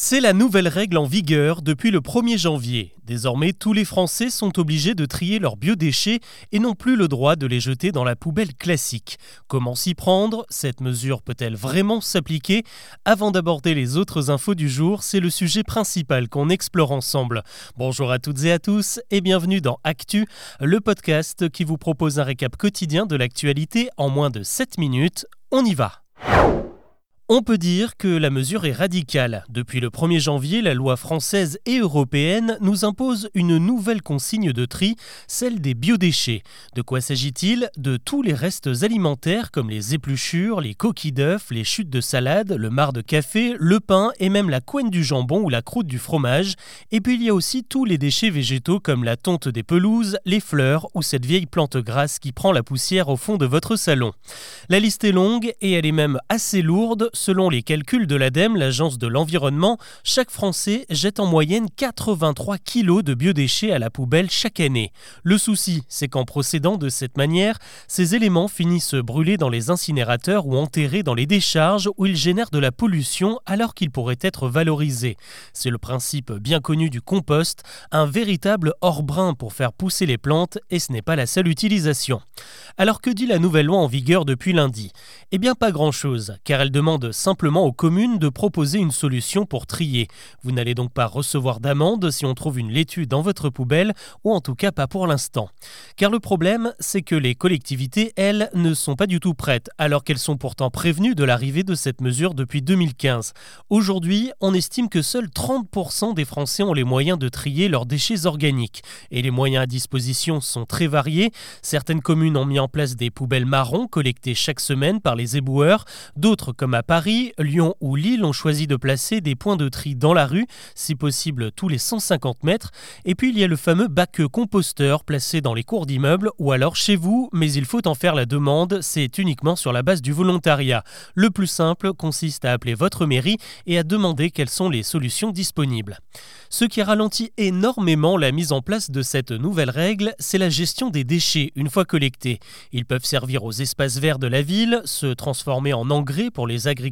C'est la nouvelle règle en vigueur depuis le 1er janvier. Désormais, tous les Français sont obligés de trier leurs biodéchets et n'ont plus le droit de les jeter dans la poubelle classique. Comment s'y prendre? Cette mesure peut-elle vraiment s'appliquer? Avant d'aborder les autres infos du jour, c'est le sujet principal qu'on explore ensemble. Bonjour à toutes et à tous et bienvenue dans Actu, le podcast qui vous propose un récap quotidien de l'actualité en moins de 7 minutes. On y va on peut dire que la mesure est radicale. Depuis le 1er janvier, la loi française et européenne nous impose une nouvelle consigne de tri, celle des biodéchets. De quoi s'agit-il? De tous les restes alimentaires comme les épluchures, les coquilles d'œufs, les chutes de salade, le marc de café, le pain et même la couenne du jambon ou la croûte du fromage. Et puis il y a aussi tous les déchets végétaux comme la tonte des pelouses, les fleurs ou cette vieille plante grasse qui prend la poussière au fond de votre salon. La liste est longue et elle est même assez lourde Selon les calculs de l'ADEME, l'agence de l'environnement, chaque Français jette en moyenne 83 kg de biodéchets à la poubelle chaque année. Le souci, c'est qu'en procédant de cette manière, ces éléments finissent brûlés dans les incinérateurs ou enterrés dans les décharges où ils génèrent de la pollution alors qu'ils pourraient être valorisés. C'est le principe bien connu du compost, un véritable hors-brin pour faire pousser les plantes et ce n'est pas la seule utilisation. Alors que dit la nouvelle loi en vigueur depuis lundi? Eh bien pas grand-chose, car elle demande simplement aux communes de proposer une solution pour trier. Vous n'allez donc pas recevoir d'amende si on trouve une laitue dans votre poubelle, ou en tout cas pas pour l'instant. Car le problème, c'est que les collectivités, elles, ne sont pas du tout prêtes, alors qu'elles sont pourtant prévenues de l'arrivée de cette mesure depuis 2015. Aujourd'hui, on estime que seuls 30% des Français ont les moyens de trier leurs déchets organiques. Et les moyens à disposition sont très variés. Certaines communes ont mis en place des poubelles marron collectées chaque semaine par les éboueurs, d'autres comme à Paris Paris, Lyon ou Lille ont choisi de placer des points de tri dans la rue, si possible tous les 150 mètres. Et puis il y a le fameux bac composteur placé dans les cours d'immeubles ou alors chez vous, mais il faut en faire la demande, c'est uniquement sur la base du volontariat. Le plus simple consiste à appeler votre mairie et à demander quelles sont les solutions disponibles. Ce qui ralentit énormément la mise en place de cette nouvelle règle, c'est la gestion des déchets une fois collectés. Ils peuvent servir aux espaces verts de la ville, se transformer en engrais pour les agriculteurs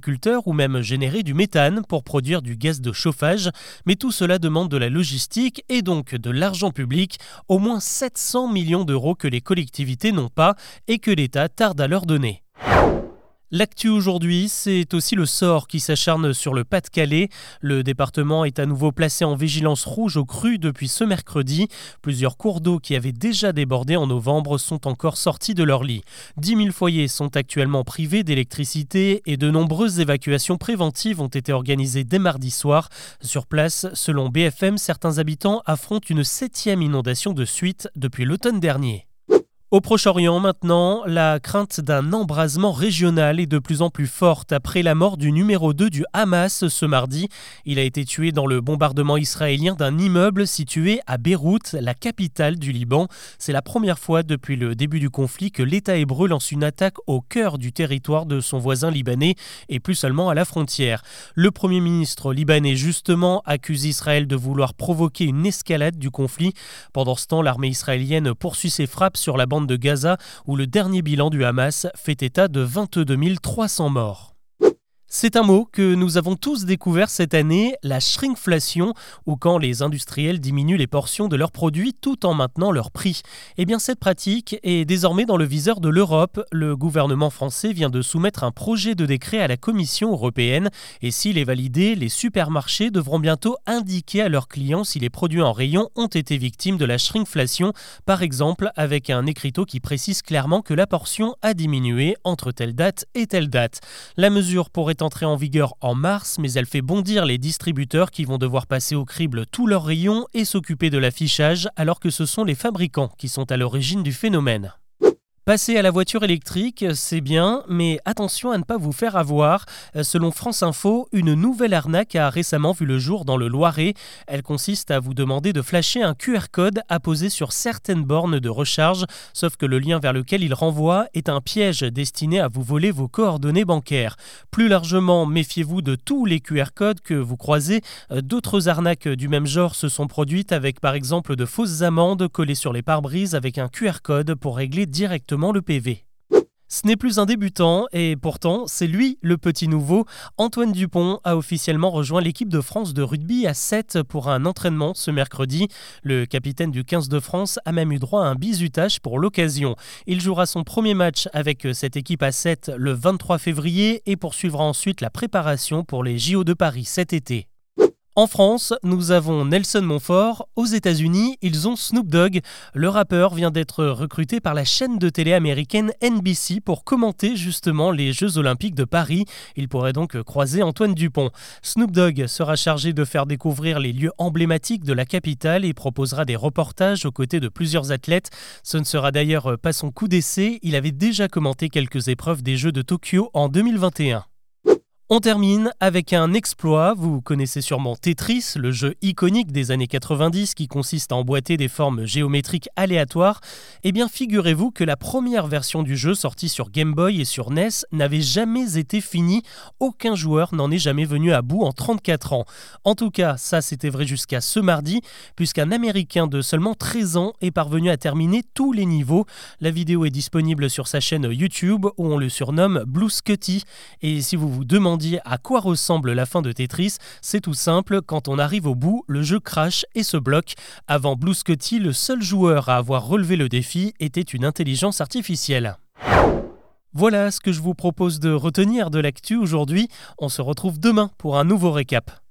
ou même générer du méthane pour produire du gaz de chauffage, mais tout cela demande de la logistique et donc de l'argent public, au moins 700 millions d'euros que les collectivités n'ont pas et que l'État tarde à leur donner. L'actu aujourd'hui, c'est aussi le sort qui s'acharne sur le Pas-de-Calais. Le département est à nouveau placé en vigilance rouge au cru depuis ce mercredi. Plusieurs cours d'eau qui avaient déjà débordé en novembre sont encore sortis de leur lit. 10 000 foyers sont actuellement privés d'électricité et de nombreuses évacuations préventives ont été organisées dès mardi soir. Sur place, selon BFM, certains habitants affrontent une septième inondation de suite depuis l'automne dernier. Au Proche-Orient maintenant, la crainte d'un embrasement régional est de plus en plus forte après la mort du numéro 2 du Hamas ce mardi. Il a été tué dans le bombardement israélien d'un immeuble situé à Beyrouth, la capitale du Liban. C'est la première fois depuis le début du conflit que l'État hébreu lance une attaque au cœur du territoire de son voisin libanais et plus seulement à la frontière. Le Premier ministre libanais justement accuse Israël de vouloir provoquer une escalade du conflit. Pendant ce temps, l'armée israélienne poursuit ses frappes sur la bande de Gaza où le dernier bilan du Hamas fait état de 22 300 morts. C'est un mot que nous avons tous découvert cette année, la shrinkflation, ou quand les industriels diminuent les portions de leurs produits tout en maintenant leur prix. Eh bien, cette pratique est désormais dans le viseur de l'Europe. Le gouvernement français vient de soumettre un projet de décret à la Commission européenne, et s'il est validé, les supermarchés devront bientôt indiquer à leurs clients si les produits en rayon ont été victimes de la shrinkflation, par exemple avec un écriteau qui précise clairement que la portion a diminué entre telle date et telle date. La mesure pourrait en vigueur en mars, mais elle fait bondir les distributeurs qui vont devoir passer au crible tous leurs rayons et s'occuper de l'affichage alors que ce sont les fabricants qui sont à l'origine du phénomène. Passer à la voiture électrique, c'est bien, mais attention à ne pas vous faire avoir. Selon France Info, une nouvelle arnaque a récemment vu le jour dans le Loiret. Elle consiste à vous demander de flasher un QR code apposé sur certaines bornes de recharge, sauf que le lien vers lequel il renvoie est un piège destiné à vous voler vos coordonnées bancaires. Plus largement, méfiez-vous de tous les QR codes que vous croisez. D'autres arnaques du même genre se sont produites avec par exemple de fausses amendes collées sur les pare-brises avec un QR code pour régler directement le PV. Ce n'est plus un débutant et pourtant c'est lui le petit nouveau. Antoine Dupont a officiellement rejoint l'équipe de France de rugby à 7 pour un entraînement ce mercredi. Le capitaine du 15 de France a même eu droit à un bizutage pour l'occasion. Il jouera son premier match avec cette équipe à 7 le 23 février et poursuivra ensuite la préparation pour les JO de Paris cet été. En France, nous avons Nelson Montfort. Aux États-Unis, ils ont Snoop Dogg. Le rappeur vient d'être recruté par la chaîne de télé américaine NBC pour commenter justement les Jeux Olympiques de Paris. Il pourrait donc croiser Antoine Dupont. Snoop Dogg sera chargé de faire découvrir les lieux emblématiques de la capitale et proposera des reportages aux côtés de plusieurs athlètes. Ce ne sera d'ailleurs pas son coup d'essai. Il avait déjà commenté quelques épreuves des Jeux de Tokyo en 2021. On termine avec un exploit. Vous connaissez sûrement Tetris, le jeu iconique des années 90 qui consiste à emboîter des formes géométriques aléatoires. Eh bien, figurez-vous que la première version du jeu sortie sur Game Boy et sur NES n'avait jamais été finie. Aucun joueur n'en est jamais venu à bout en 34 ans. En tout cas, ça c'était vrai jusqu'à ce mardi, puisqu'un Américain de seulement 13 ans est parvenu à terminer tous les niveaux. La vidéo est disponible sur sa chaîne YouTube où on le surnomme Blue Scotty. Et si vous vous demandez à quoi ressemble la fin de Tetris, c'est tout simple, quand on arrive au bout, le jeu crash et se bloque. Avant Blue Scotty, le seul joueur à avoir relevé le défi était une intelligence artificielle. Voilà ce que je vous propose de retenir de l'actu aujourd'hui. On se retrouve demain pour un nouveau récap.